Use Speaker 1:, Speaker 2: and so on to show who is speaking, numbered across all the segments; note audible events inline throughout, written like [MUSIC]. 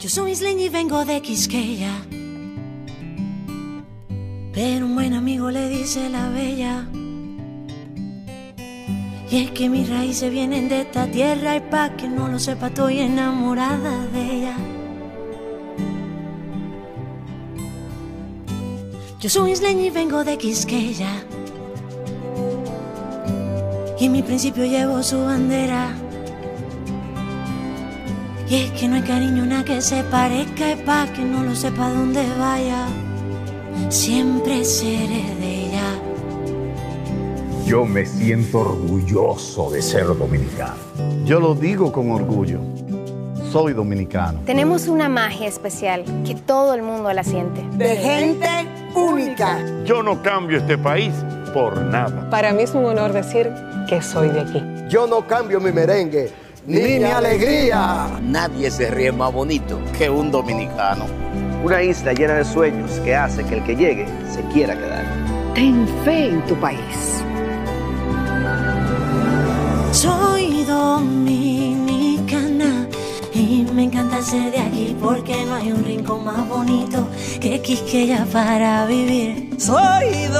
Speaker 1: Yo soy isleña y vengo de Quisqueya. Pero un buen amigo le dice la bella. Y es que mis raíces vienen de esta tierra y pa' que no lo sepa estoy enamorada de ella. Yo soy isleña y vengo de Quisqueya. Y en mi principio llevo su bandera. Y es que no hay cariño una que se parezca y pa' que no lo sepa dónde vaya. Siempre seré de ella.
Speaker 2: Yo me siento orgulloso de ser dominicano.
Speaker 3: Yo lo digo con orgullo. Soy dominicano.
Speaker 4: Tenemos una magia especial que todo el mundo la siente.
Speaker 5: De gente única.
Speaker 6: Yo no cambio este país por nada.
Speaker 7: Para mí es un honor decir que soy de aquí.
Speaker 8: Yo no cambio mi merengue ni, mi alegría.
Speaker 9: Nadie se ríe más bonito que un dominicano.
Speaker 10: Una isla llena de sueños que hace que el que llegue se quiera quedar.
Speaker 11: Ten fe en tu país.
Speaker 1: Soy dominicana y me encanta ser de aquí porque no hay un rincón más bonito que Quisqueya para vivir.
Speaker 12: Soy dominicana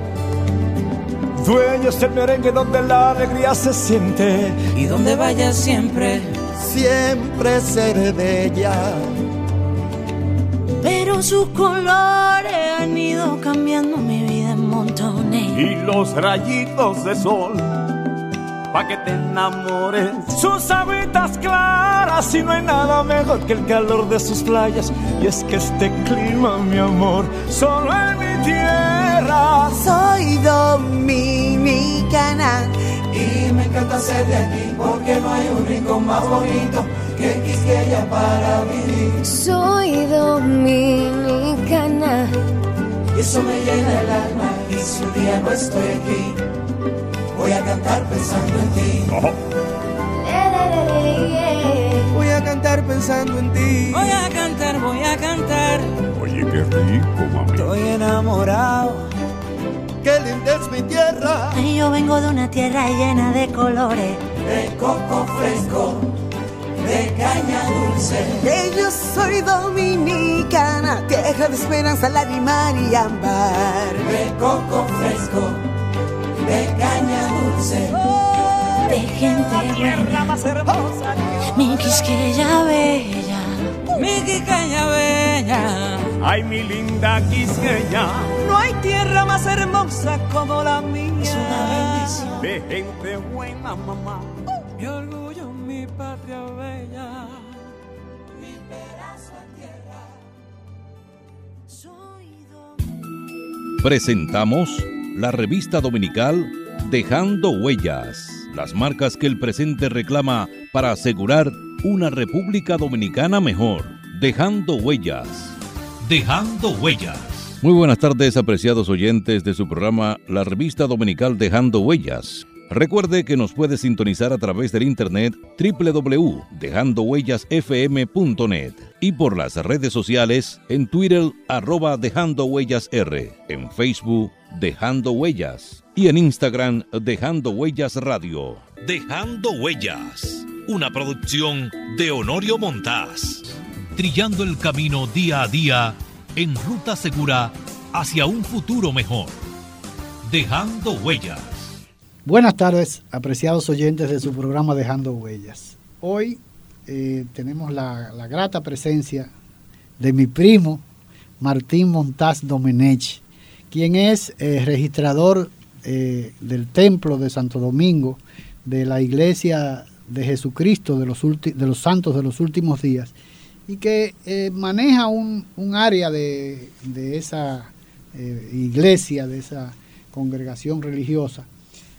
Speaker 13: Dueños del merengue donde la alegría se siente
Speaker 12: y donde vaya siempre,
Speaker 8: siempre seré de ella.
Speaker 1: Pero sus colores han ido cambiando mi vida en montones.
Speaker 6: Y los rayitos de sol, pa' que te enamores.
Speaker 13: Sus habitas claras y no hay nada mejor que el calor de sus playas. Y es que este clima, mi amor, solo en mi tierra.
Speaker 5: Soy dominicana
Speaker 12: y me encanta ser de aquí porque no hay un rincón más bonito que Quisqueya para vivir.
Speaker 4: Soy dominicana
Speaker 12: y eso me llena el alma y si un día no estoy aquí voy a cantar pensando en ti.
Speaker 6: Oh.
Speaker 12: Voy a cantar pensando en ti. Voy a cantar, voy a cantar.
Speaker 6: Oye, qué rico, mami.
Speaker 12: Estoy enamorado.
Speaker 8: Qué linda es mi tierra.
Speaker 1: Ay, yo vengo de una tierra llena de colores.
Speaker 12: De coco fresco, de caña dulce.
Speaker 5: Que yo soy dominicana, tierra de esperanza, lágrima y ámbar.
Speaker 12: De coco fresco, de caña dulce.
Speaker 1: de gente buena.
Speaker 12: más hermosa.
Speaker 1: Mi Quisqueya bella.
Speaker 12: Mi Quisqueya bella.
Speaker 6: Ay, mi linda Quisqueya.
Speaker 12: No hay tierra más hermosa como la mía.
Speaker 1: Es una bendición.
Speaker 6: De gente buena, mamá.
Speaker 12: Mi orgullo, mi patria bella. Mi pedazo de tierra.
Speaker 1: Soy
Speaker 14: Presentamos la revista dominical Dejando Huellas, las marcas que el presente reclama para asegurar una República Dominicana mejor. Dejando Huellas. Dejando Huellas. Muy buenas tardes, apreciados oyentes de su programa La revista dominical Dejando Huellas. Recuerde que nos puede sintonizar a través del internet www.dejandohuellasfm.net y por las redes sociales en Twitter arroba Dejando Huellas R, en Facebook Dejando Huellas y en Instagram Dejando Huellas Radio. Dejando Huellas, una producción de Honorio Montás. Trillando el camino día a día en ruta segura hacia un futuro mejor. Dejando Huellas.
Speaker 15: Buenas tardes, apreciados oyentes de su programa Dejando Huellas. Hoy eh, tenemos la, grata presencia de mi primo Martín Montaz Domenech, quien es eh, registrador eh, del Templo de Santo Domingo, de la Iglesia de Jesucristo de los Santos de los Últimos Días, y que eh, maneja un, un, área de, de esa iglesia, de esa congregación religiosa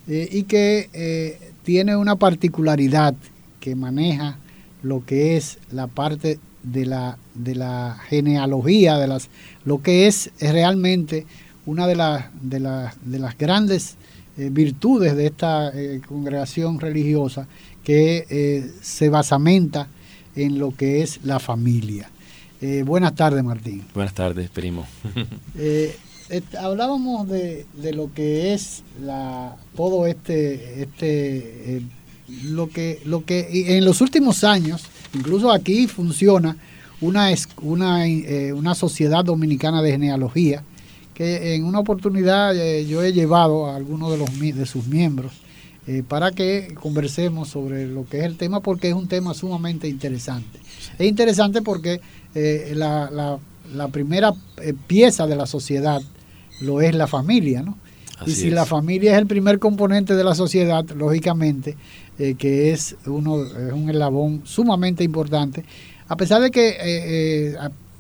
Speaker 15: eh, y que eh, tiene una particularidad que maneja lo que es la parte de la, de la genealogía, de las, lo que es realmente una de, las de, de las grandes eh, virtudes de esta eh, congregación religiosa que eh, se basamenta en lo que es la familia. buenas tardes, Martín.
Speaker 16: Buenas tardes, primo. [LAUGHS]
Speaker 15: hablábamos de, de, lo que es la, todo este, este lo que, lo que en los últimos años, incluso aquí funciona una, una, una sociedad dominicana de genealogía, que en una oportunidad eh, yo he llevado a algunos de, los, de sus miembros eh, para que conversemos sobre lo que es el tema, porque es un tema sumamente interesante. Es interesante porque eh, la, la, primera pieza de la sociedad lo es la familia, ¿no? y si la familia es el primer componente de la sociedad, lógicamente, que es, uno, es un eslabón sumamente importante, a pesar de que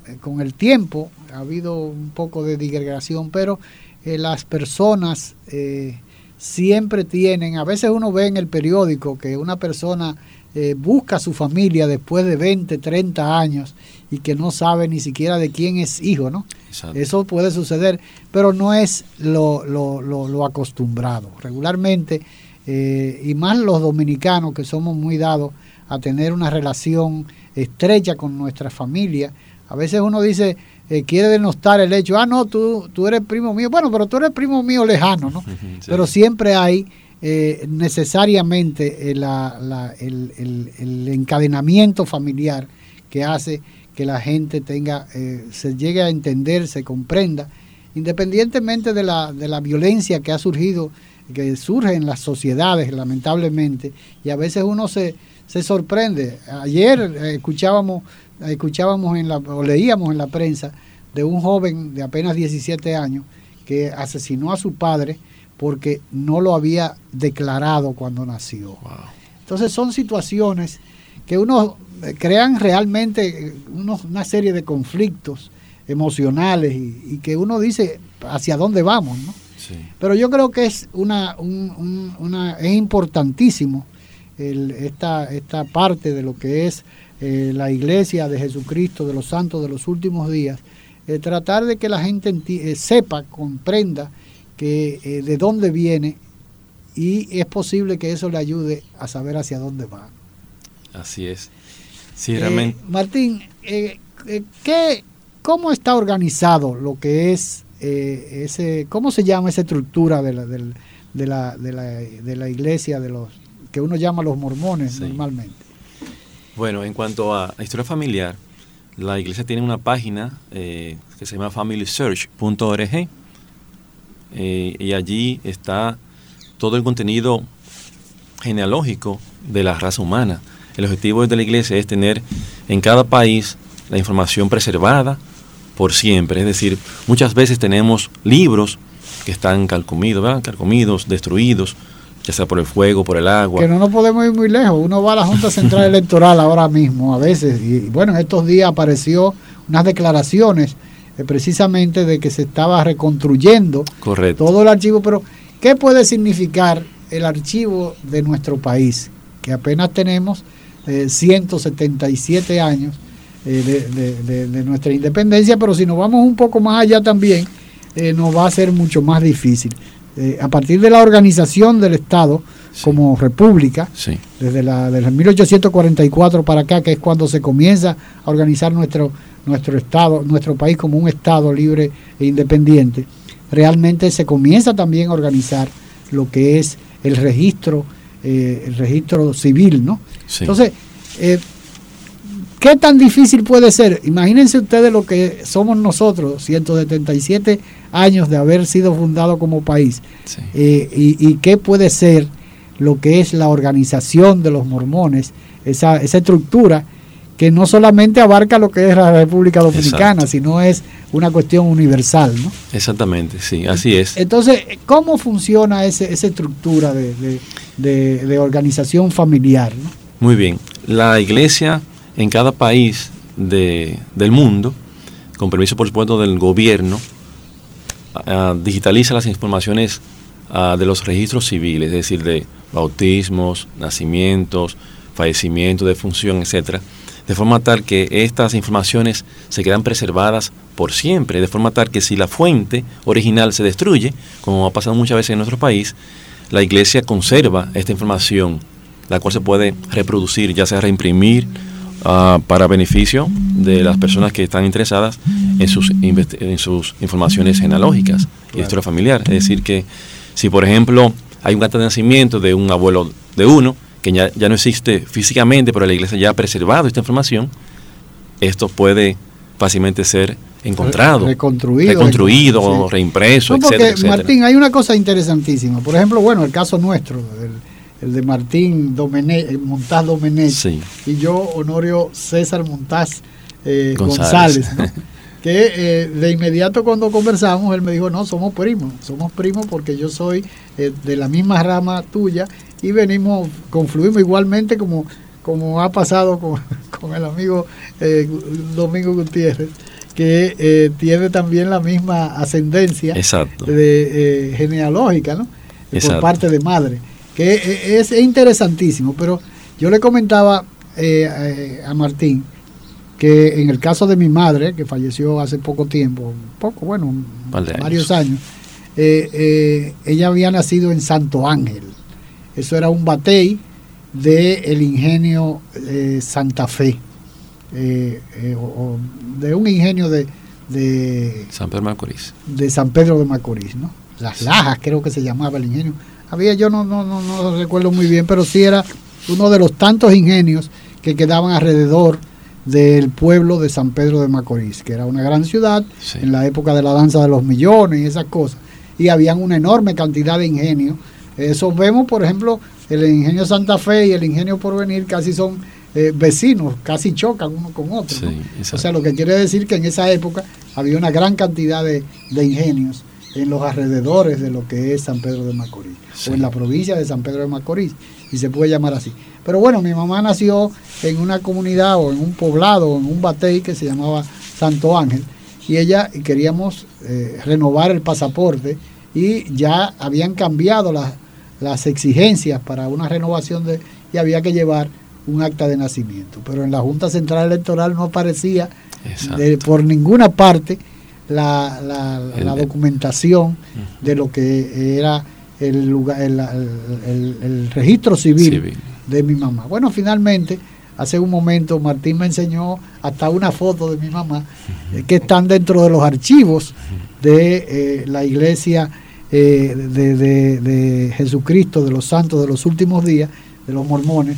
Speaker 15: eh, con el tiempo ha habido un poco de digregación, pero eh, las personas eh, siempre tienen, a veces uno ve en el periódico que una persona busca a su familia después de 20, 30 años y que no sabe ni siquiera de quién es hijo, ¿no? Eso puede suceder, pero no es lo, lo, lo acostumbrado. Regularmente, y más los dominicanos que somos muy dados a tener una relación estrecha con nuestra familia, a veces uno dice, eh, quiere denostar el hecho, ah, no, tú, tú eres primo mío. Bueno, pero tú eres primo mío lejano, ¿no? Pero siempre hay eh, necesariamente eh, el, encadenamiento familiar que hace que la gente tenga, se llegue a entender, se comprenda, independientemente de la, de la violencia que ha surgido, que surge en las sociedades, lamentablemente, y a veces uno se, se sorprende. Ayer escuchábamos escuchábamos en la, o leíamos en la prensa de un joven de apenas 17 años que asesinó a su padre porque no lo había declarado cuando nació. Entonces son situaciones que uno eh, crean realmente eh, una serie de conflictos emocionales y, que uno dice hacia dónde vamos, ¿no? Pero yo creo que es una, una es importantísimo esta, esta parte de lo que es eh, la iglesia de Jesucristo, de los santos de los últimos días, eh, tratar de que la gente eh, sepa, comprenda que de dónde viene y es posible que eso le ayude a saber hacia dónde va.
Speaker 16: Así es. Sí, realmente.
Speaker 15: Martín, ¿qué, ¿cómo está organizado lo que es ese, cómo se llama esa estructura de la, de, la, de, la, de la iglesia de los que uno llama los mormones normalmente?
Speaker 16: Bueno, en cuanto a historia familiar, la iglesia tiene una página eh, que se llama familysearch.org eh, y allí está todo el contenido genealógico de la raza humana. El objetivo de la iglesia es tener en cada país la información preservada por siempre. Es decir, muchas veces tenemos libros que están calcomidos, ¿verdad? calcomidos, destruidos, ya sea por el fuego, por el agua.
Speaker 15: Que no nos podemos ir muy lejos. Uno va a la Junta Central [LAUGHS] Electoral ahora mismo, a veces, y bueno, en estos días apareció unas declaraciones eh, precisamente de que se estaba reconstruyendo todo el archivo, pero ¿qué puede significar el archivo de nuestro país? Que apenas tenemos 177 eh, años eh, de, nuestra independencia, pero si nos vamos un poco más allá también, nos va a ser mucho más difícil. Eh, a partir de la organización del Estado como república, desde, la, desde 1844 para acá, que es cuando se comienza a organizar nuestro, nuestro Estado, nuestro país como un Estado libre e independiente, realmente se comienza también a organizar lo que es el registro, eh, el registro civil, ¿no? Entonces, eh, ¿Qué tan difícil puede ser? Imagínense ustedes lo que somos nosotros, 177 años de haber sido fundado como país, eh, y, qué puede ser lo que es la organización de los mormones, esa, esa estructura que no solamente abarca lo que es la República Dominicana, sino es una cuestión universal, ¿no?
Speaker 16: Exactamente, sí, así es.
Speaker 15: Entonces, ¿cómo funciona ese, esa estructura de, de organización familiar? ¿no?
Speaker 16: Muy bien, la iglesia en cada país del mundo, con permiso por supuesto del gobierno, digitaliza las informaciones de los registros civiles, es decir, de bautismos, nacimientos, fallecimientos, defunción, etcétera, de forma tal que estas informaciones se quedan preservadas por siempre, de forma tal que si la fuente original se destruye, como ha pasado muchas veces en nuestro país, la iglesia conserva esta información, la cual se puede reproducir, ya sea reimprimir uh, para beneficio de las personas que están interesadas en sus, en sus informaciones genealógicas y historia familiar. Es decir, que si por ejemplo hay un acta de nacimiento de un abuelo de uno, que ya, ya no existe físicamente, pero la iglesia ya ha preservado esta información, esto puede fácilmente ser encontrado,
Speaker 15: reconstruido,
Speaker 16: reconstruido reimpreso,
Speaker 15: no, porque, Martín, hay una cosa interesantísima. Por ejemplo, bueno, el caso nuestro, el, de Martín Domenech, Montaz Domenech, y yo, Honorio César Montaz eh, González, [LAUGHS] que eh, de inmediato cuando conversamos, él me dijo, no, somos primos, somos primos porque yo soy eh, de la misma rama tuya y venimos, confluimos igualmente como, como ha pasado con, [LAUGHS] el amigo eh, Domingo Gutiérrez, que eh, tiene también la misma ascendencia De, eh, genealógica, ¿no? Por parte de madre, que es, interesantísimo, pero yo le comentaba a Martín que en el caso de mi madre, que falleció hace poco tiempo, poco, bueno, varios años, ella había nacido en Santo Ángel, eso era un batey del el ingenio eh, Santa Fe, eh, eh, de un ingenio de, de,
Speaker 16: San Pedro de Macorís.
Speaker 15: De San Pedro de Macorís, ¿no? Las Lajas creo que se llamaba el ingenio. Había, yo no, no, no, no recuerdo muy bien, pero sí era uno de los tantos ingenios que quedaban alrededor del pueblo de San Pedro de Macorís, que era una gran ciudad en la época de la danza de los millones y esas cosas. Y habían una enorme cantidad de ingenios eso vemos, por ejemplo, el ingenio Santa Fe y el ingenio Porvenir casi son eh, vecinos, casi chocan uno con otro. o sea, lo que quiere decir que en esa época había una gran cantidad de, ingenios en los alrededores de lo que es San Pedro de Macorís, o en la provincia de San Pedro de Macorís, y se puede llamar así. Pero bueno, mi mamá nació en una comunidad o en un poblado, en un batey que se llamaba Santo Ángel, y ella queríamos eh, renovar el pasaporte y ya habían cambiado las las exigencias para una renovación de y había que llevar un acta de nacimiento. Pero en la Junta Central Electoral no aparecía por ninguna parte la, la, documentación de lo que era el, lugar, el, registro civil, de mi mamá. Bueno, finalmente, hace un momento Martín me enseñó hasta una foto de mi mamá eh, que están dentro de los archivos de eh, la iglesia eh, de, Jesucristo, de los santos de los últimos días, de los mormones,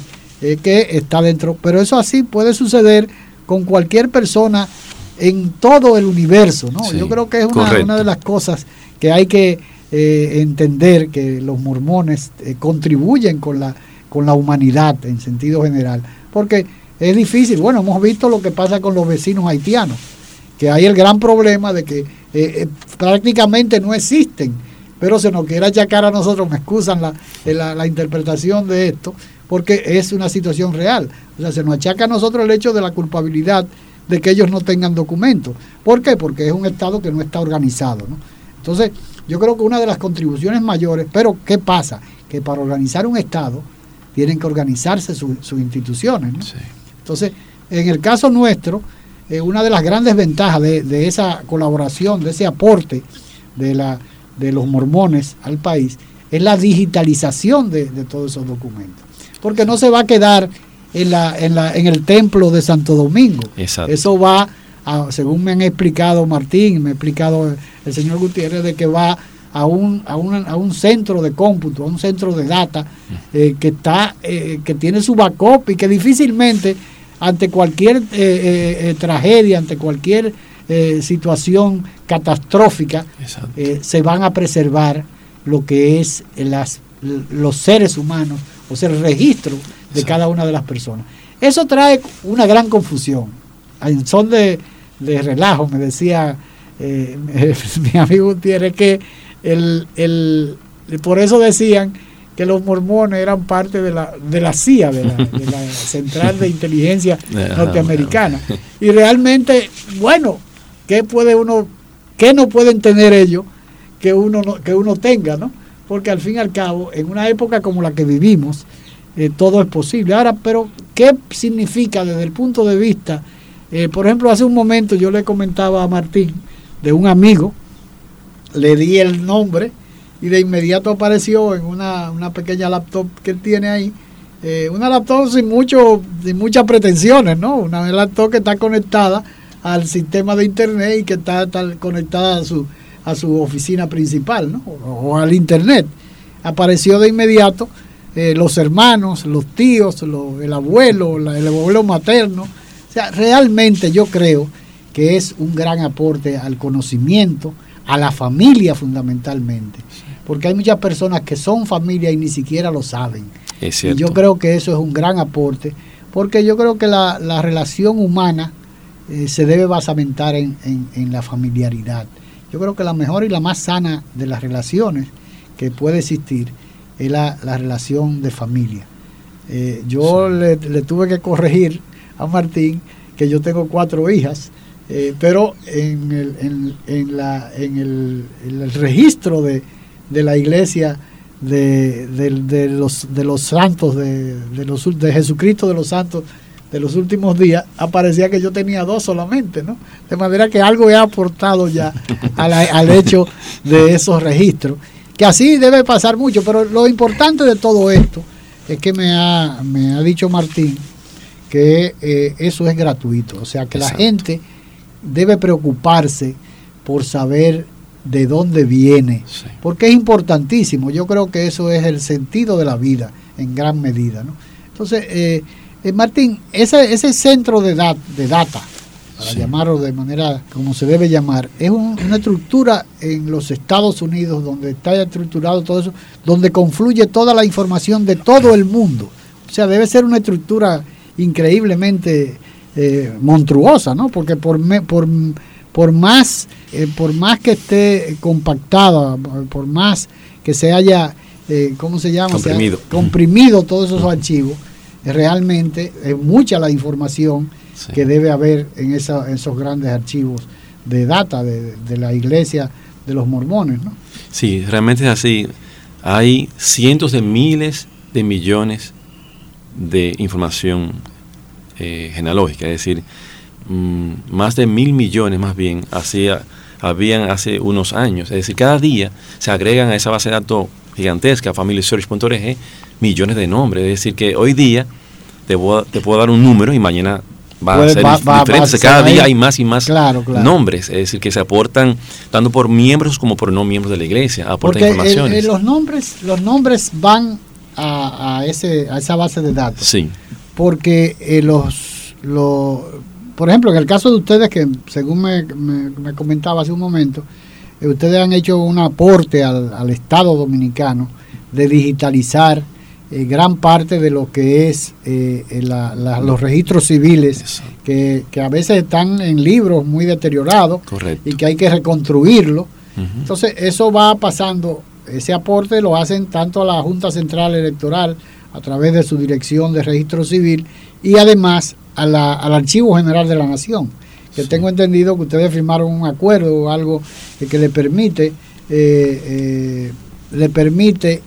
Speaker 15: que está dentro. Pero eso así puede suceder con cualquier persona en todo el universo. ¿no? Yo creo que es una, de las cosas que hay que eh, entender, que los mormones contribuyen con la, con la humanidad en sentido general. Porque es difícil. Bueno, hemos visto lo que pasa con los vecinos haitianos, que hay el gran problema de que prácticamente no existen pero se nos quiere achacar a nosotros, me excusan la, la, interpretación de esto, porque es una situación real. O sea, se nos achaca a nosotros el hecho de la culpabilidad de que ellos no tengan documentos. ¿Por qué? Porque es un Estado que no está organizado. ¿no? Entonces, yo creo que una de las contribuciones mayores, pero ¿qué pasa? Que para organizar un Estado tienen que organizarse sus instituciones. ¿no? Entonces, en el caso nuestro, eh, una de las grandes ventajas de, de esa colaboración, de ese aporte de la de los mormones al país es la digitalización de, todos esos documentos. Porque no se va a quedar en, la, en, la, en el templo de Santo Domingo. Eso va, según me han explicado Martín, me ha explicado el señor Gutiérrez, de que va a un, a un, a un centro de cómputo, a un centro de data eh, que, está, eh, que tiene su backup y que difícilmente ante cualquier eh, tragedia, ante cualquier eh, situación catastrófica, eh, se van a preservar lo que es las, los seres humanos, o sea, el registro de cada una de las personas. Eso trae una gran confusión. En son de, relajo, me decía eh, [LAUGHS] mi amigo Gutiérrez que el, el, por eso decían que los mormones eran parte de la, de la CIA, de la, de la [LAUGHS] Central de Inteligencia Norteamericana. Y realmente, bueno, ¿Qué puede uno, qué no pueden tener ellos que uno, que uno tenga, ¿no? Porque al fin y al cabo, en una época como la que vivimos, eh, todo es posible. Ahora, pero ¿qué significa desde el punto de vista? Eh, por ejemplo, hace un momento yo le comentaba a Martín de un amigo, le di el nombre y de inmediato apareció en una, una pequeña laptop que él tiene ahí. Eh, una laptop sin, mucho, sin muchas pretensiones, ¿no? Una laptop que está conectada al sistema de internet y que está, conectada a su, a su oficina principal, ¿no? O, al internet. Apareció de inmediato eh, los hermanos, los tíos, el abuelo, el abuelo materno. O sea, realmente yo creo que es un gran aporte al conocimiento, a la familia fundamentalmente. Porque hay muchas personas que son familia y ni siquiera lo saben. y yo creo que eso es un gran aporte, porque yo creo que la, la relación humana eh, se debe basamentar en, la familiaridad. Yo creo que la mejor y la más sana de las relaciones que puede existir es la, relación de familia. Eh, yo le, tuve que corregir a Martín que yo tengo cuatro hijas, eh, pero en el, en, la, en el, registro de, la iglesia de, de, los, de los santos, de, de, los, de Jesucristo de los santos de los últimos días, aparecía que yo tenía dos solamente, ¿no? De manera que algo he aportado ya [LAUGHS] al hecho de esos registros, que así debe pasar mucho, pero lo importante de todo esto es que me ha, me ha dicho Martín que eh, eso es gratuito, o sea que la gente debe preocuparse por saber de dónde viene, porque es importantísimo, yo creo que eso es el sentido de la vida en gran medida, ¿no? Entonces, eh, eh, Martín, ese, ese centro de, de data, para llamarlo de manera como se debe llamar, es una estructura en los Estados Unidos donde está estructurado todo eso, donde confluye toda la información de todo el mundo. O sea, debe ser una estructura increíblemente eh, monstruosa, ¿no? Porque por, por, por, más, eh, por más que esté compactada, por más que se haya, ¿cómo se llama?
Speaker 16: Comprimido.
Speaker 15: comprimido todos esos archivos realmente es mucha la información que debe haber en, esos grandes archivos de data de, la iglesia de los mormones. ¿no?
Speaker 16: Sí, realmente es así. Hay cientos de miles de millones de información eh, genealógica, es decir, mm, más de mil millones más bien hacía, habían hace unos años. Es decir, cada día se agregan a esa base de datos gigantesca, familysearch.org, millones de nombres. Es decir, que hoy día te, te puedo dar un número y mañana va a ser diferente. Cada día hay más y más nombres, es decir, que se aportan tanto por miembros como por no miembros de la iglesia, aportan
Speaker 15: Porque
Speaker 16: informaciones.
Speaker 15: los nombres, los nombres van a, ese, a esa base de datos.
Speaker 16: Sí.
Speaker 15: Porque eh, los, los, por ejemplo, en el caso de ustedes, que según me, me, comentaba hace un momento, eh, ustedes han hecho un aporte al, al Estado dominicano de digitalizar eh, gran parte de lo que es eh, los registros civiles, que, a veces están en libros muy deteriorados y que hay que reconstruirlo. Entonces, eso va pasando, ese aporte lo hacen tanto a la Junta Central Electoral a través de su dirección de registro civil y además al Archivo General de la Nación, que tengo entendido que ustedes firmaron un acuerdo o algo que le permite, eh, le permite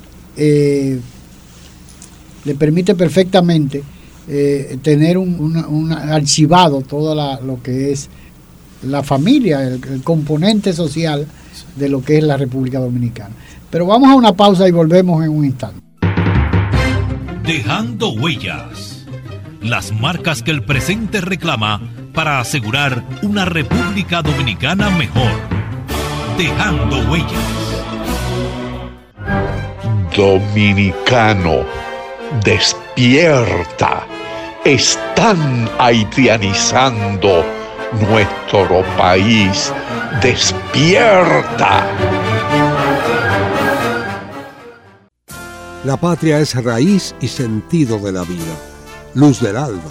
Speaker 15: le permite perfectamente eh, tener un, archivado todo lo que es la familia, el, componente social de lo que es la República Dominicana. Pero vamos a una pausa y volvemos en un instante.
Speaker 14: Dejando huellas. Las marcas que el presente reclama para asegurar una República Dominicana mejor. Dejando huellas.
Speaker 2: Dominicano despierta. Están haitianizando nuestro país. Despierta.
Speaker 17: La patria es raíz y sentido de la vida, luz del alba,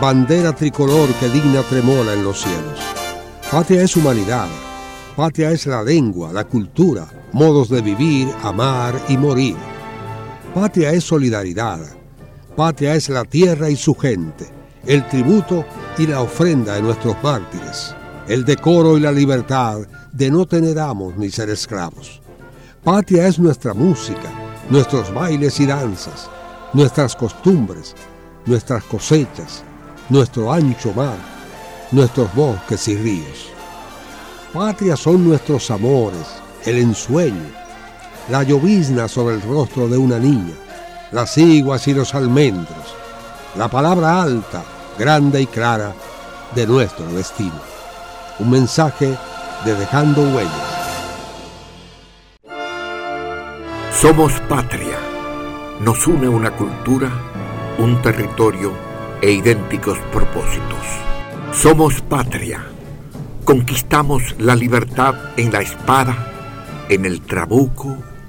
Speaker 17: bandera tricolor que digna tremola en los cielos. Patria es humanidad, patria es la lengua, la cultura, modos de vivir, amar y morir Patria es solidaridad. Patria es la tierra y su gente, el tributo y la ofrenda de nuestros mártires, el decoro y la libertad de no tener amos ni ser esclavos. Patria es nuestra música, nuestros bailes y danzas, nuestras costumbres, nuestras cosechas, nuestro ancho mar, nuestros bosques y ríos. Patria son nuestros amores, el ensueño, la llovizna sobre el rostro de una niña, las iguas y los almendros, la palabra alta, grande y clara de nuestro destino. Un mensaje de Dejando Huellas.
Speaker 2: Somos patria. Nos une una cultura, un territorio e idénticos propósitos. Somos patria. Conquistamos la libertad en la espada, en el trabuco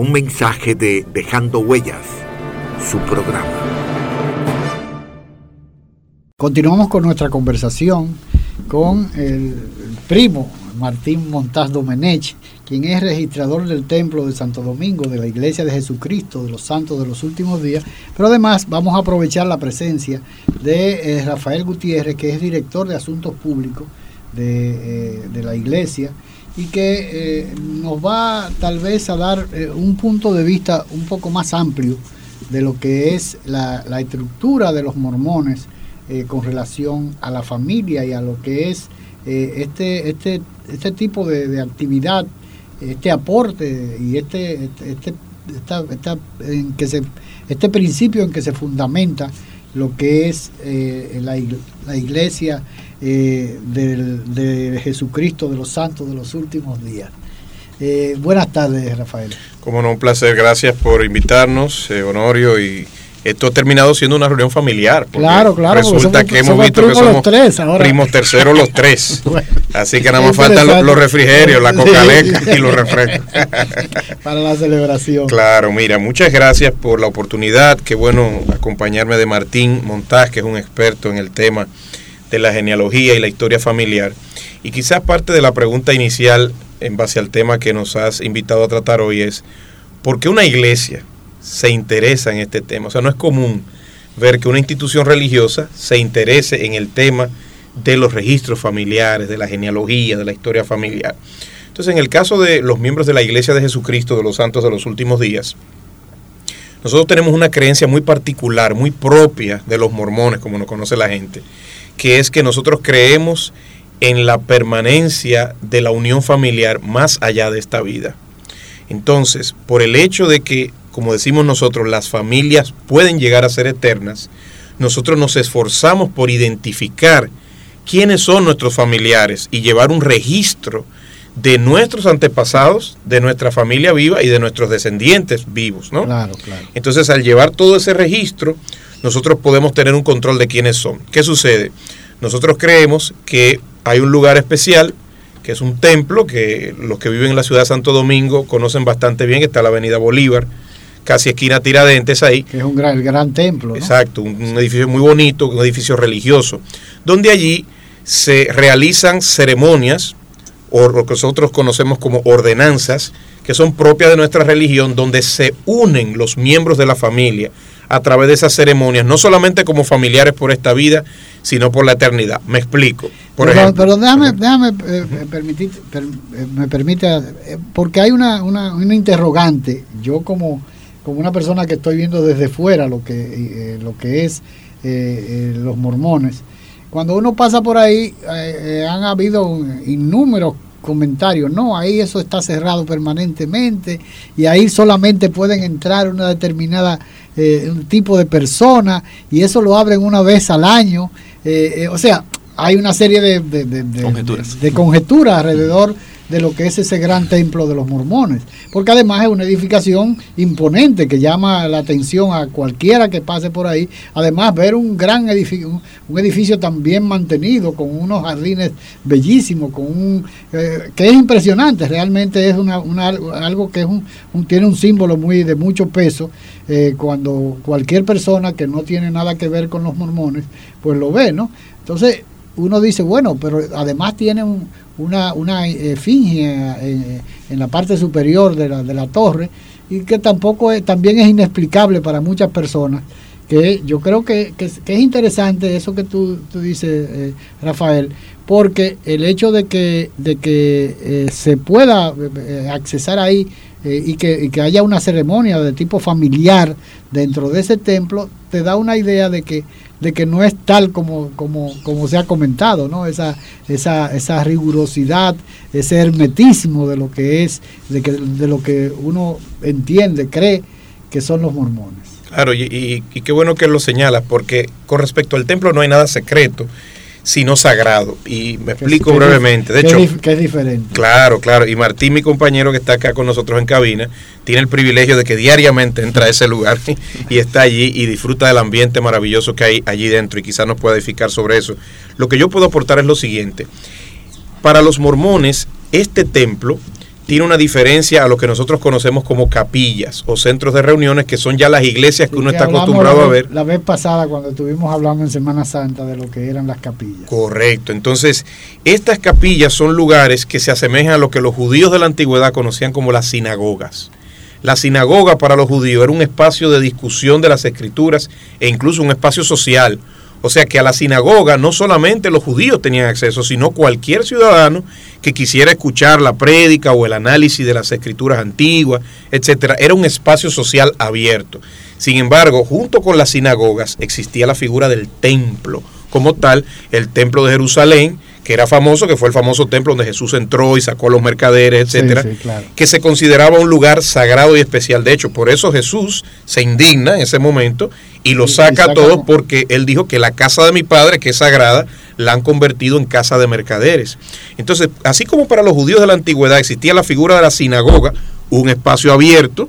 Speaker 2: Un mensaje de Dejando Huellas, su programa.
Speaker 15: Continuamos con nuestra conversación con el, primo Martín Montaz Domenech, quien es registrador del Templo de Santo Domingo de la Iglesia de Jesucristo de los Santos de los Últimos Días. Pero además vamos a aprovechar la presencia de eh, Rafael Gutiérrez, que es director de Asuntos Públicos de, eh, de la Iglesia y que eh, nos va tal vez a dar un punto de vista un poco más amplio de lo que es la, la estructura de los mormones eh, con relación a la familia y a lo que es eh, este, este, este tipo de, actividad, este aporte y este, este, esta, en que se, este principio en que se fundamenta lo que es eh, la, la, iglesia de Jesucristo de los santos de los últimos días. buenas tardes, Rafael.
Speaker 18: Como no, un placer. Gracias por invitarnos, Honorio, y esto ha terminado siendo una reunión familiar.
Speaker 15: Claro, claro.
Speaker 18: Resulta que hemos visto que somos tres primos terceros los tres. [LAUGHS] Así que nada más faltan los, refrigerios, la coca y los refrescos. [LAUGHS]
Speaker 15: Para la celebración.
Speaker 18: Claro, mira, muchas gracias por la oportunidad. Qué bueno acompañarme de Martín Montaz, que es un experto en el tema de la genealogía y la historia familiar. Y quizás parte de la pregunta inicial en base al tema que nos has invitado a tratar hoy es, ¿por qué una iglesia? se interesa en este tema. O sea, no es común ver que una institución religiosa se interese en el tema de los registros familiares, de la genealogía, de la historia familiar. Entonces, en el caso de los miembros de la Iglesia de Jesucristo de los Santos de los Últimos Días, nosotros tenemos una creencia muy particular, muy propia de los mormones, como nos conoce la gente, que es que nosotros creemos en la permanencia de la unión familiar más allá de esta vida. Entonces, por el hecho de que como decimos nosotros, las familias pueden llegar a ser eternas, nosotros nos esforzamos por identificar quiénes son nuestros familiares y llevar un registro de nuestros antepasados, de nuestra familia viva y de nuestros descendientes vivos, ¿no?
Speaker 15: Claro, claro.
Speaker 18: Entonces, al llevar todo ese registro, nosotros podemos tener un control de quiénes son. ¿Qué sucede? Nosotros creemos que hay un lugar especial, que es un templo, que los que viven en la ciudad de Santo Domingo conocen bastante bien, está la Avenida Bolívar, casi esquina Tiradentes ahí.
Speaker 15: Que es un gran, gran templo.
Speaker 18: Exacto, un, edificio muy bonito, un edificio religioso, donde allí se realizan ceremonias, o lo que nosotros conocemos como ordenanzas, que son propias de nuestra religión, donde se unen los miembros de la familia a través de esas ceremonias, no solamente como familiares por esta vida, sino por la eternidad. Me explico. Por
Speaker 15: pero,
Speaker 18: ejemplo,
Speaker 15: pero déjame, déjame eh, permitir, eh, me permite, eh, porque hay una, una, una interrogante, yo como como una persona que estoy viendo desde fuera lo que, eh, lo que es eh, eh, los mormones. Cuando uno pasa por ahí, han habido innúmeros comentarios, no, ahí eso está cerrado permanentemente y ahí solamente pueden entrar una determinada un tipo de persona y eso lo abren una vez al año. o sea, hay una serie de, de, de, conjeturas. alrededor de lo que es ese gran templo de los mormones, porque además es una edificación imponente que llama la atención a cualquiera que pase por ahí. Además, ver un gran edificio, un edificio tan bien mantenido, con unos jardines bellísimos, con un eh, que es impresionante, realmente es una, algo que es un, tiene un símbolo muy de mucho peso eh, cuando cualquier persona que no tiene nada que ver con los mormones, pues lo ve, ¿no? Entonces, uno dice, bueno, pero además tiene una, una efigie eh, en, la parte superior de la, de la torre y que tampoco es, también es inexplicable para muchas personas que yo creo que, es interesante eso que tú, dices, eh, Rafael, porque el hecho de que, de que eh, se pueda accesar ahí y, que, y, que, haya una ceremonia de tipo familiar dentro de ese templo, te da una idea de que de que no es tal como, como, como se ha comentado, ¿no? Esa, esa, esa rigurosidad, ese hermetismo de lo que es, de, que, de lo que uno entiende, cree que son los mormones.
Speaker 18: Claro, y, y qué bueno que lo señalas, porque con respecto al templo no hay nada secreto sino sagrado. Y me explico brevemente. De hecho,
Speaker 15: que es diferente.
Speaker 18: Claro, claro. Y Martín, mi compañero que está acá con nosotros en cabina, tiene el privilegio de que diariamente entra a ese lugar [LAUGHS] y está allí y disfruta del ambiente maravilloso que hay allí dentro y quizás nos pueda edificar sobre eso. Lo que yo puedo aportar es lo siguiente. Para los mormones, este templo tiene una diferencia a lo que nosotros conocemos como capillas o centros de reuniones, que son ya las iglesias que uno está acostumbrado
Speaker 15: a
Speaker 18: ver.
Speaker 15: La vez pasada, cuando estuvimos hablando en Semana Santa de lo que eran las capillas.
Speaker 18: Correcto. Entonces, estas capillas son lugares que se asemejan a lo que los judíos de la antigüedad conocían como las sinagogas. La sinagoga para los judíos era un espacio de discusión de las escrituras e incluso un espacio social o sea que a la sinagoga no solamente los judíos tenían acceso, sino cualquier ciudadano que quisiera escuchar la prédica o el análisis de las escrituras antiguas, etcétera. Era un espacio social abierto. Sin embargo, junto con las sinagogas existía la figura del templo, como tal, el templo de Jerusalén, que era famoso, que fue el famoso templo donde Jesús entró y sacó a los mercaderes, etcétera, que se consideraba un lugar sagrado y especial. De hecho, por eso Jesús se indigna en ese momento y lo saca, a todos porque él dijo que la casa de mi padre, que es sagrada, la han convertido en casa de mercaderes. Entonces, así como para los judíos de la antigüedad existía la figura de la sinagoga, un espacio abierto,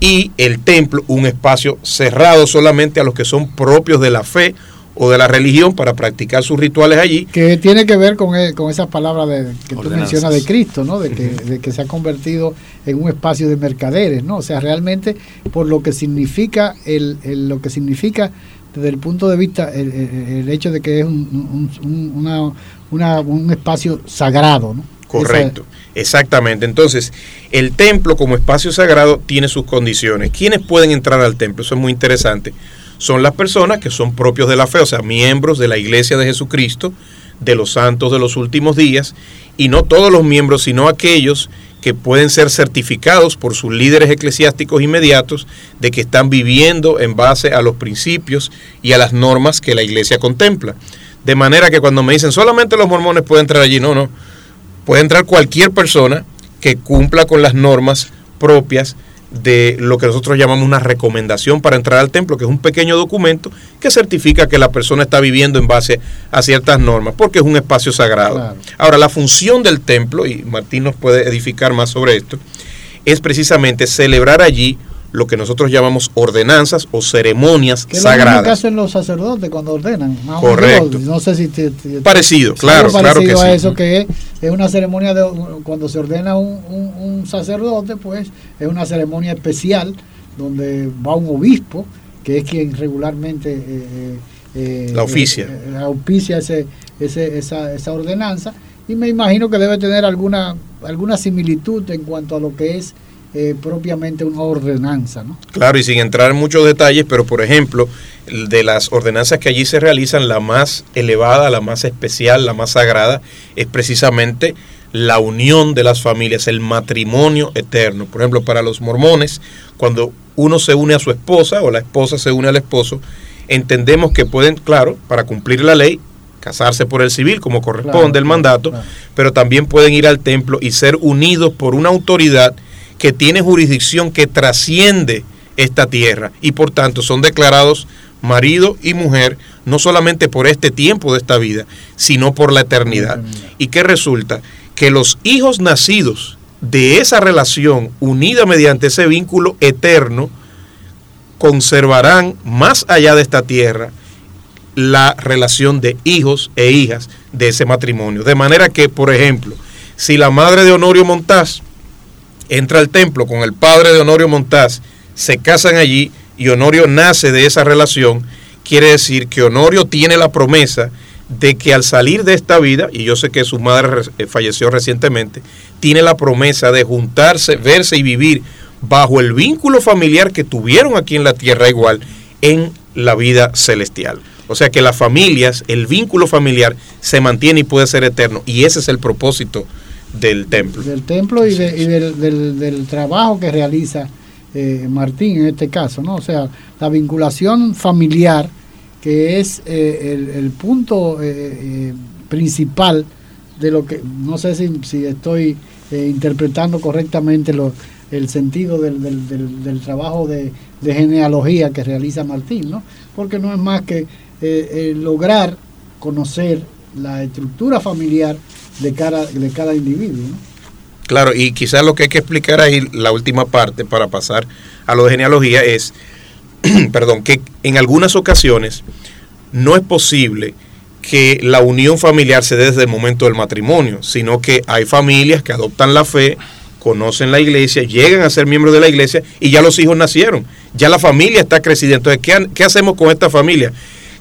Speaker 18: y el templo, un espacio cerrado solamente a los que son propios de la fe o de la religión para practicar sus rituales allí.
Speaker 15: Que tiene que ver con, eh, con esas palabras de, que tú mencionas de Cristo, ¿no? De que, de que se ha convertido en un espacio de mercaderes, ¿no? O sea, realmente por lo que significa el, lo que significa desde el punto de vista el, hecho de que es un, un, espacio sagrado, ¿no?
Speaker 18: Correcto, exactamente. Entonces, el templo como espacio sagrado tiene sus condiciones. ¿Quiénes pueden entrar al templo? Eso es muy interesante son las personas que son propios de la fe, o sea, miembros de la iglesia de Jesucristo, de los santos de los últimos días, y no todos los miembros, sino aquellos que pueden ser certificados por sus líderes eclesiásticos inmediatos de que están viviendo en base a los principios y a las normas que la iglesia contempla. De manera que cuando me dicen solamente los mormones pueden entrar allí, no, no, puede entrar cualquier persona que cumpla con las normas propias de lo que nosotros llamamos una recomendación para entrar al templo, que es un pequeño documento que certifica que la persona está viviendo en base a ciertas normas, porque es un espacio sagrado. Ahora, la función del templo, y Martín nos puede edificar más sobre esto, es precisamente celebrar allí lo que nosotros llamamos ordenanzas o ceremonias sagradas.
Speaker 15: ¿Qué hacen los sacerdotes cuando ordenan?
Speaker 18: Correcto.
Speaker 15: no sé si
Speaker 18: parecido, claro, claro que
Speaker 15: a eso que es, una ceremonia de cuando se ordena un, sacerdote, pues es una ceremonia especial donde va un obispo que es quien regularmente eh,
Speaker 18: eh, eh la oficia,
Speaker 15: eh, auspicia ese, ese, esa, esa ordenanza y me imagino que debe tener alguna alguna similitud en cuanto a lo que es eh, propiamente una ordenanza. ¿no?
Speaker 18: Claro, y sin entrar en muchos detalles, pero por ejemplo, de las ordenanzas que allí se realizan, la más elevada, la más especial, la más sagrada, es precisamente la unión de las familias, el matrimonio eterno. Por ejemplo, para los mormones, cuando uno se une a su esposa o la esposa se une al esposo, entendemos que pueden, claro, para cumplir la ley, casarse por el civil como corresponde el mandato, pero también pueden ir al templo y ser unidos por una autoridad que tiene jurisdicción que trasciende esta tierra y por tanto son declarados marido y mujer no solamente por este tiempo de esta vida, sino por la eternidad. ¿Y qué resulta? que los hijos nacidos de esa relación unida mediante ese vínculo eterno conservarán más allá de esta tierra la relación de hijos e hijas de ese matrimonio. De manera que, por ejemplo, si la madre de Honorio Montaz entra al templo con el padre de Honorio Montaz, se casan allí y Honorio nace de esa relación, quiere decir que Honorio tiene la promesa de que al salir de esta vida, y yo sé que su madre eh, falleció recientemente, tiene la promesa de juntarse, verse y vivir bajo el vínculo familiar que tuvieron aquí en la tierra igual en la vida celestial. O sea que las familias, el vínculo familiar se mantiene y puede ser eterno. Y ese es el propósito del templo.
Speaker 15: Del templo y, del, trabajo que realiza eh, Martín en este caso, ¿no? O sea, la vinculación familiar, que es eh, el, punto eh, principal de lo que, no sé si, si estoy interpretando correctamente lo, el sentido del, del, trabajo de, de, genealogía que realiza Martín, ¿no? Porque no es más que lograr conocer la estructura familiar de cada, de cada individuo.
Speaker 18: Claro, y quizás lo que hay que explicar ahí, la última parte, para pasar a lo de genealogía, es, [CLEARS THROAT] perdón, que en algunas ocasiones no es posible que la unión familiar se dé desde el momento del matrimonio, sino que hay familias que adoptan la fe, conocen la iglesia, llegan a ser miembros de la iglesia y ya los hijos nacieron, ya la familia está crecida. Entonces, ¿qué, qué hacemos con esta familia?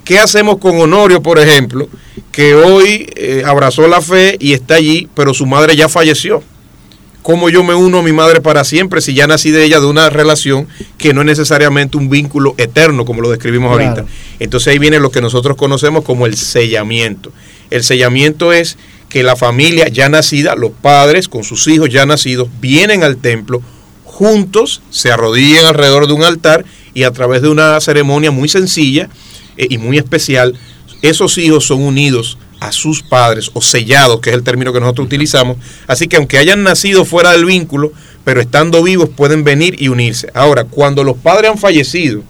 Speaker 18: ¿Qué hacemos con Honorio, por ejemplo, que hoy eh, abrazó la fe y está allí, pero su madre ya falleció? ¿Cómo yo me uno a mi madre para siempre si ya nací de ella de una relación que no es necesariamente un vínculo eterno, como lo describimos ahorita? Entonces ahí viene lo que nosotros conocemos como el sellamiento. El sellamiento es que la familia ya nacida, los padres con sus hijos ya nacidos, vienen al templo juntos, se arrodillan alrededor de un altar y a través de una ceremonia muy sencilla, eh, y muy especial, esos hijos son unidos a sus padres o sellados, que es el término que nosotros utilizamos. Así que aunque hayan nacido fuera del vínculo, pero estando vivos pueden venir y unirse. Ahora, cuando los padres han fallecido,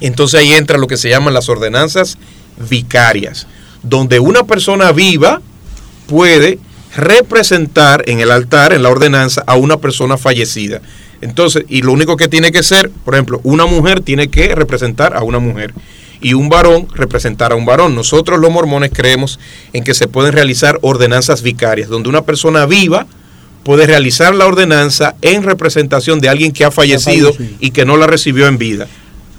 Speaker 18: entonces ahí entra lo que se llaman las ordenanzas vicarias, donde una persona viva puede representar en el altar, en la ordenanza, a una persona fallecida. Entonces, y lo único que tiene que ser, por ejemplo, una mujer tiene que representar a una mujer y un varón representar a un varón. Nosotros los mormones creemos en que se pueden realizar ordenanzas vicarias, donde una persona viva puede realizar la ordenanza en representación de alguien que ha fallecido, y que no la recibió en vida.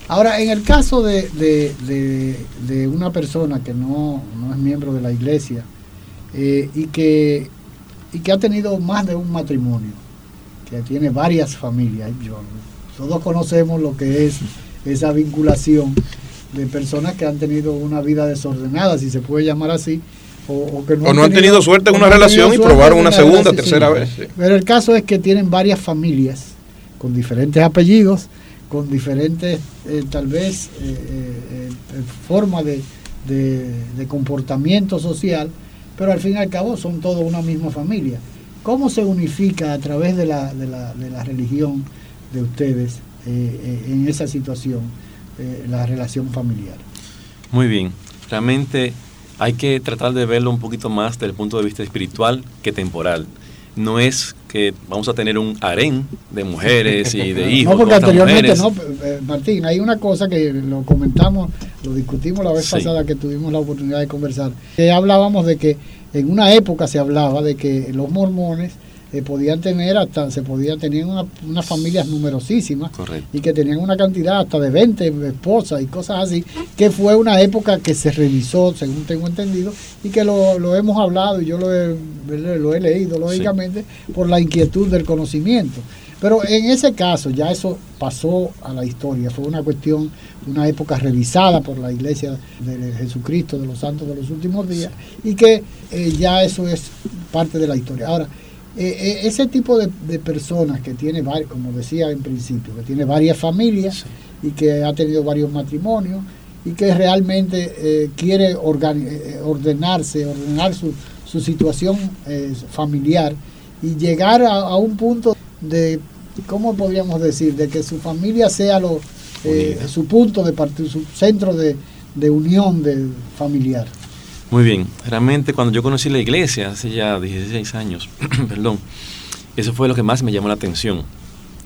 Speaker 15: Ahora, en el caso de, de, una persona que no, es miembro de la iglesia eh, y, que, y que ha tenido más de un matrimonio, que tiene varias familias, todos conocemos lo que es esa vinculación de personas que han tenido una vida desordenada, si se puede llamar así,
Speaker 18: o, que no, han, tenido, suerte en una relación y probaron una, segunda, tercera vez.
Speaker 15: Pero el caso es que tienen varias familias con diferentes apellidos, con diferentes, eh, tal vez, eh, eh, formas de, de, comportamiento social, pero al fin y al cabo son todos una misma familia. ¿Cómo se unifica a través de la, de la, de la religión de ustedes en esa situación? Eh, la relación familiar.
Speaker 16: Muy bien, realmente hay que tratar de verlo un poquito más desde el punto de vista espiritual que temporal. No es que vamos a tener un harén de mujeres y de [LAUGHS] hijos.
Speaker 15: No, porque anteriormente no, eh, Martín, hay una cosa que lo comentamos, lo discutimos la vez pasada que tuvimos la oportunidad de conversar. Que hablábamos de que en una época se hablaba de que los mormones eh, podían tener hasta, se podía tener unas familias numerosísimas y que tenían una cantidad hasta de 20 esposas y cosas así, que fue una época que se revisó, según tengo entendido, y que lo, hemos hablado y yo lo he, lo he leído, lógicamente, por la inquietud del conocimiento. Pero en ese caso ya eso pasó a la historia, fue una cuestión, una época revisada por la iglesia de Jesucristo, de los santos de los últimos días, y que eh, ya eso es parte de la historia. Ahora, eh, eh, ese tipo de, personas que tiene, como decía en principio, que tiene varias familias y que ha tenido varios matrimonios y que realmente eh, quiere ordenarse, ordenar su, su situación familiar y llegar a, un punto de, ¿cómo podríamos decir?, de que su familia sea lo, su punto de partida, su centro de, de unión de familiar.
Speaker 16: Muy bien, realmente cuando yo conocí la iglesia hace ya 16 años, [CLEARS THROAT] perdón, eso fue lo que más me llamó la atención.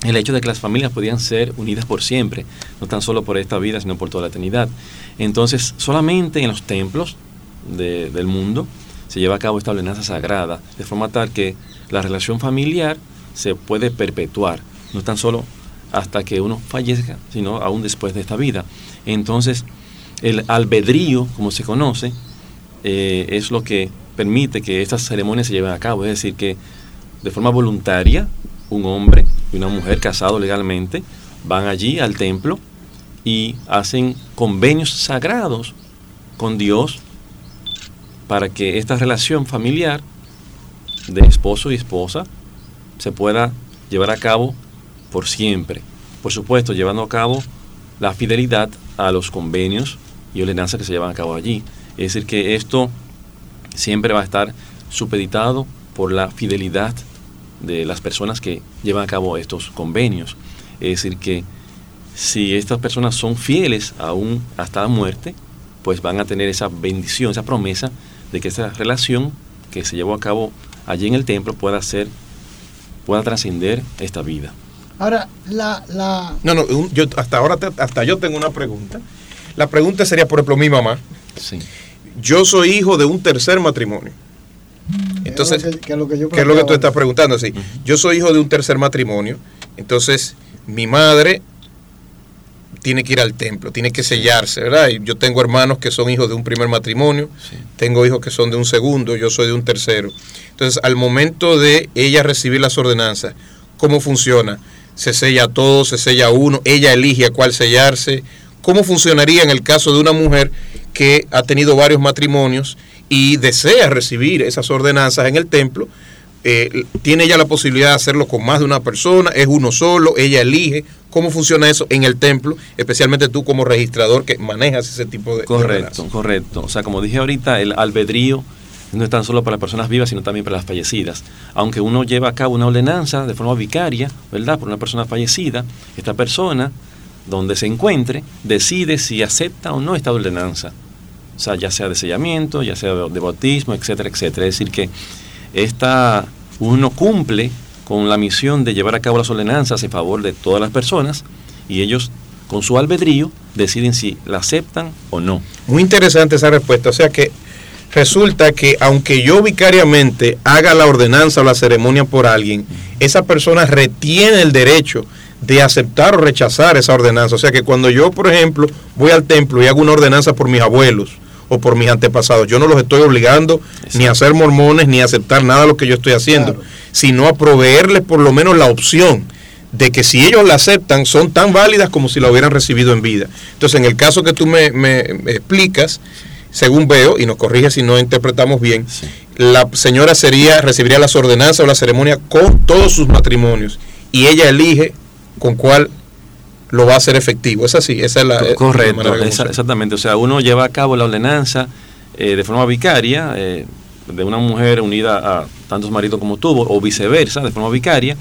Speaker 16: El hecho de que las familias podían ser unidas por siempre, no tan solo por esta vida, sino por toda la eternidad. Entonces, solamente en los templos del mundo se lleva a cabo esta ordenanza sagrada, de forma tal que la relación familiar se puede perpetuar, no tan solo hasta que uno fallezca, sino aún después de esta vida. Entonces, el albedrío, como se conoce, eh, es lo que permite que estas ceremonias se lleven a cabo. Es decir, que de forma voluntaria, un hombre y una mujer casados legalmente van allí al templo y hacen convenios sagrados con Dios para que esta relación familiar de esposo y esposa se pueda llevar a cabo por siempre. Por supuesto, llevando a cabo la fidelidad a los convenios y ordenanzas que se llevan a cabo allí. Es decir, que esto siempre va a estar supeditado por la fidelidad de las personas que llevan a cabo estos convenios. Es decir, que si estas personas son fieles aún hasta la muerte, pues van a tener esa bendición, esa promesa de que esa relación que se llevó a cabo allí en el templo pueda ser, pueda trascender esta vida.
Speaker 15: Ahora, la... la...
Speaker 18: No, no, yo, hasta ahora hasta yo tengo una pregunta. La pregunta sería, por ejemplo, mi mamá.
Speaker 16: Sí.
Speaker 18: Yo soy hijo de un tercer matrimonio. Entonces, ¿qué es lo que, es lo que tú estás preguntando? Sí, yo soy hijo de un tercer matrimonio. Entonces, mi madre tiene que ir al templo, tiene que sellarse, ¿verdad? Y yo tengo hermanos que son hijos de un primer matrimonio, tengo hijos que son de un segundo, yo soy de un tercero. Entonces, al momento de ella recibir las ordenanzas, ¿cómo funciona? Se sella todo, se sella uno, ella elige a cuál sellarse. ¿Cómo funcionaría en el caso de una mujer que ha tenido varios matrimonios y desea recibir esas ordenanzas en el templo? Eh, tiene ella la posibilidad de hacerlo con más de una persona, es uno solo, ella elige. ¿Cómo funciona eso en el templo? Especialmente tú como registrador que manejas ese tipo de...
Speaker 16: Correcto, correcto. O sea, como dije ahorita, el albedrío no es tan solo para las personas vivas, sino también para las fallecidas. Aunque uno lleva a cabo una ordenanza de forma vicaria, ¿verdad? Por una persona fallecida, esta persona, donde se encuentre, decide si acepta o no esta ordenanza. O sea, ya sea de sellamiento, ya sea de bautismo, etcétera, etcétera. Es decir, que esta, uno cumple con la misión de llevar a cabo las ordenanzas en favor de todas las personas y ellos con su albedrío deciden si la aceptan o no.
Speaker 18: Muy interesante esa respuesta. O sea que resulta que aunque yo vicariamente haga la ordenanza o la ceremonia por alguien, esa persona retiene el derecho de aceptar o rechazar esa ordenanza. O sea que cuando yo, por ejemplo, voy al templo y hago una ordenanza por mis abuelos, o por mis antepasados. Yo no los estoy obligando ni a ser mormones ni a aceptar nada de lo que yo estoy haciendo, sino a proveerles por lo menos la opción de que si ellos la aceptan son tan válidas como si la hubieran recibido en vida. Entonces, en el caso que tú me, explicas, según veo, y nos corrige si no interpretamos bien, la señora sería, recibiría las ordenanzas o la ceremonia con todos sus matrimonios y ella elige con cuál lo va a hacer efectivo. Es así, esa es la...
Speaker 16: Correcto, exactamente. O sea, uno lleva a cabo la ordenanza eh, de forma vicaria eh, de una mujer unida a tantos maridos como tuvo, o viceversa, de forma vicaria,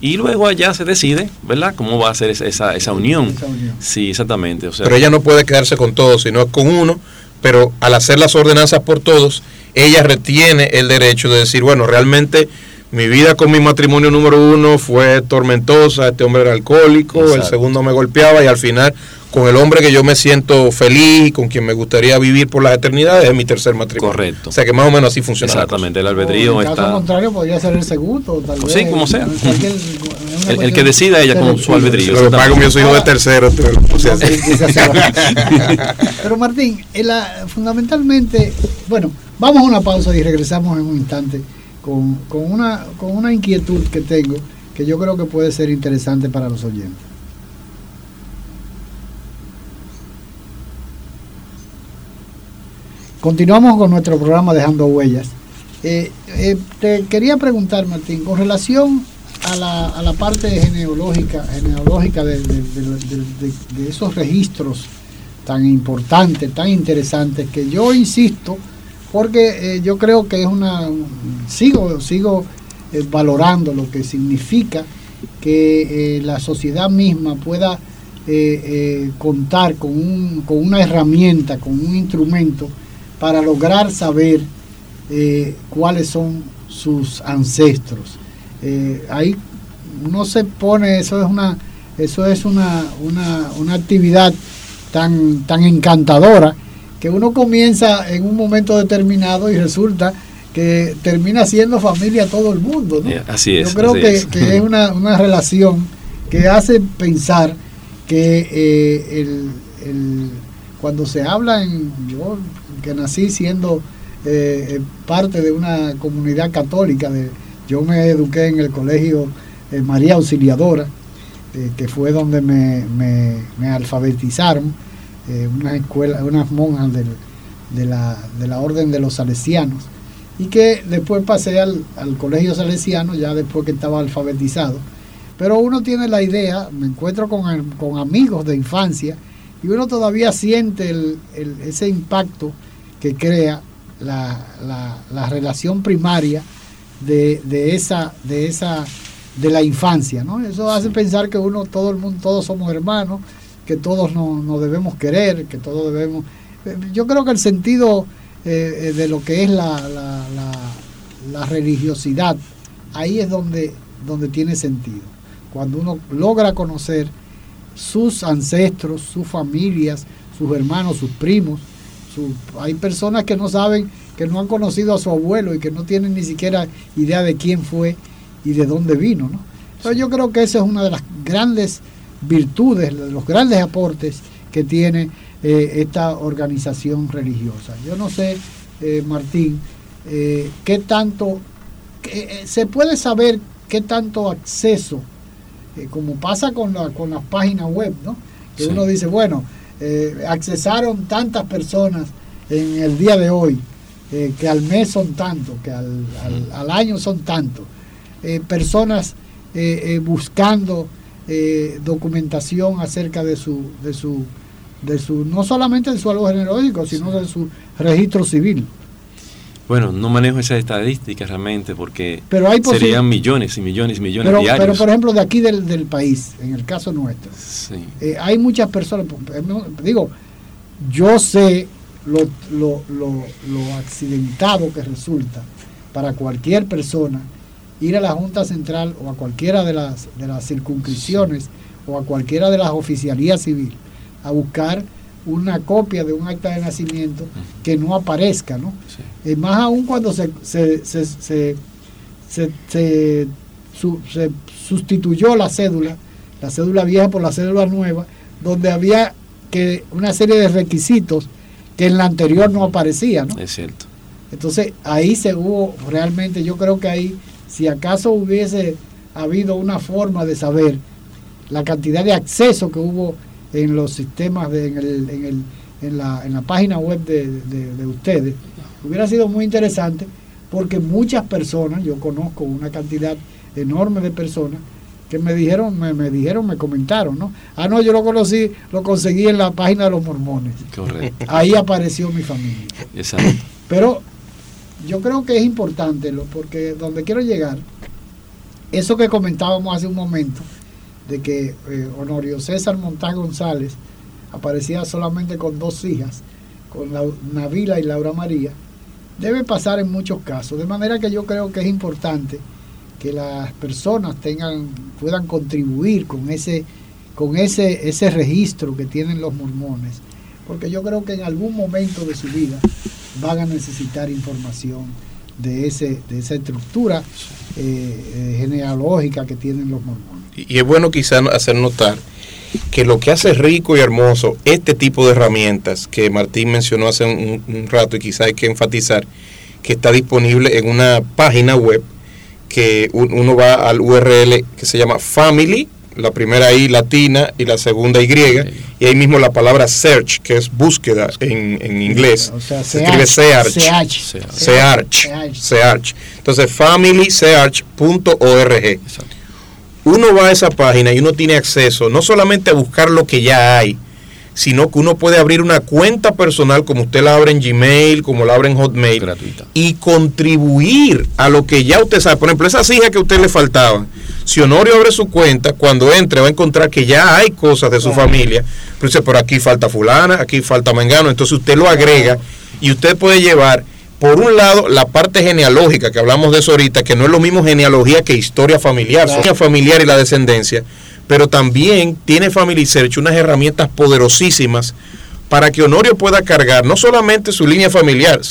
Speaker 16: y luego allá se decide, ¿verdad?, cómo va a ser esa, esa, unión. Sí, exactamente. O sea,
Speaker 18: pero ella no puede quedarse con todos, sino con uno, pero al hacer las ordenanzas por todos, ella retiene el derecho de decir, bueno, realmente mi vida con mi matrimonio número uno fue tormentosa, este hombre era alcohólico, el segundo me golpeaba y al final con el hombre que yo me siento feliz y con quien me gustaría vivir por las eternidades es mi tercer matrimonio.
Speaker 16: Correcto.
Speaker 18: O sea que más o menos así funciona.
Speaker 16: Exactamente, el albedrío
Speaker 15: está. En caso contrario podría ser el segundo, tal
Speaker 16: vez. Sí, como sea. el, que decida ella con su albedrío.
Speaker 18: Pero pago mi hijo de tercero. [LAUGHS]
Speaker 15: Pero Martín, fundamentalmente, bueno, vamos a una pausa y regresamos en un instante con, una, con una inquietud que tengo que yo creo que puede ser interesante para los oyentes. Continuamos con nuestro programa Dejando Huellas. Eh, eh, te quería preguntar, Martín, con relación a la, a la parte genealógica, genealógica de, de, esos registros tan importantes, tan interesantes, que yo insisto, porque eh, yo creo que es una, sigo, sigo eh, valorando lo que significa que eh, la sociedad misma pueda contar con, un, con una herramienta, con un instrumento para lograr saber cuáles son sus ancestros. Ahí no se pone, eso es una, eso es una, una, actividad tan, tan encantadora que uno comienza en un momento determinado y resulta que termina siendo familia todo el mundo.
Speaker 16: Eh, así es.
Speaker 15: Yo creo que, es. una, una, relación que hace pensar que el, cuando se habla en yo que nací siendo eh, parte de una comunidad católica, de, yo me eduqué en el colegio eh, María Auxiliadora, eh, que fue donde me, me, alfabetizaron, unas escuelas, unas monjas de, la, de la orden de los salesianos, y que después pasé al, al colegio salesiano, ya después que estaba alfabetizado. Pero uno tiene la idea, me encuentro con, con amigos de infancia, y uno todavía siente ese impacto que crea la, relación primaria de, esa, de esa, de la infancia, ¿no? Eso hace pensar que uno, todo el mundo, todos somos hermanos, que todos nos, debemos querer, que todos debemos. Eh, yo creo que el sentido eh, eh, de lo que es la, la, religiosidad, ahí es donde, donde tiene sentido. Cuando uno logra conocer sus ancestros, sus familias, sus hermanos, sus primos. hay personas que no saben, que no han conocido a su abuelo y que no tienen ni siquiera idea de quién fue y de dónde vino. ¿no? Entonces yo creo que esa es una de las grandes virtudes, de los grandes aportes que tiene eh, esta organización religiosa. Yo no sé, eh, Martín, eh, qué tanto, se puede saber qué tanto acceso como pasa con, la, con las páginas web, ¿no? Que uno dice, bueno, accesaron tantas personas en el día de hoy, que al mes son tantos, que al, al, año son tantos. personas buscando documentación acerca de su, de su, de su, no solamente de su algo genealógico, sino de su registro civil.
Speaker 16: Bueno, no manejo esas estadísticas realmente porque serían millones y millones y millones
Speaker 15: pero,
Speaker 16: diarios.
Speaker 15: Pero por ejemplo de aquí del, del país, en el caso nuestro, eh, hay muchas personas, eh, digo, yo sé lo, lo, lo, lo, accidentado que resulta para cualquier persona ir a la Junta Central o a cualquiera de las, de las circunscripciones o a cualquiera de las oficialías civiles a buscar una copia de un acta de nacimiento que no aparezca, ¿no? Y más aún cuando se, se, se, se, se, sustituyó la cédula, la cédula vieja por la cédula nueva, donde había que una serie de requisitos que en la anterior no aparecían, ¿no?
Speaker 16: Es cierto.
Speaker 15: Entonces ahí se hubo realmente, yo creo que ahí, si acaso hubiese habido una forma de saber la cantidad de acceso que hubo en los sistemas, de, en, el, en, el, en, la, en la página web de, de, ustedes, hubiera sido muy interesante porque muchas personas, yo conozco una cantidad enorme de personas que me dijeron, me, me, dijeron, me comentaron, ¿no? Ah, no, yo lo conocí, lo conseguí en la página de los mormones.
Speaker 16: Correcto.
Speaker 15: Ahí apareció mi familia.
Speaker 16: Exacto.
Speaker 15: Pero yo creo que es importante, porque donde quiero llegar, eso que comentábamos hace un momento, de que eh, Honorio César Montán González aparecía solamente con dos hijas, con la, Navila y Laura María, debe pasar en muchos casos. De manera que yo creo que es importante que las personas tengan, puedan contribuir con ese, con ese, ese registro que tienen los mormones, porque yo creo que en algún momento de su vida van a necesitar información de, ese, de esa estructura eh, eh, genealógica que tienen los mormones.
Speaker 18: Y es bueno quizás hacer notar que lo que hace rico y hermoso este tipo de herramientas que Martín mencionó hace un, rato y quizás hay que enfatizar que está disponible en una página web que uno va al URL que se llama Family, la primera I latina y la segunda Y, y ahí mismo la palabra search, que es búsqueda en, inglés, se escribe search, search, search, entonces familysearch.org uno va a esa página y uno tiene acceso no solamente a buscar lo que ya hay, sino que uno puede abrir una cuenta personal como usted la abre en Gmail, como la abre en Hotmail,
Speaker 16: gratuita.
Speaker 18: y contribuir a lo que ya usted sabe. Por ejemplo, esas hijas que a usted le faltaban. Si Honorio abre su cuenta, cuando entre va a encontrar que ya hay cosas de su familia. Pero dice, por aquí falta fulana, aquí falta mengano. Entonces usted lo agrega y usted puede llevar por un lado, la parte genealógica, que hablamos de eso ahorita, que no es lo mismo genealogía que historia familiar, claro. historia familiar y la descendencia, pero también tiene Family unas herramientas poderosísimas para que Honorio pueda cargar no solamente su línea familiar,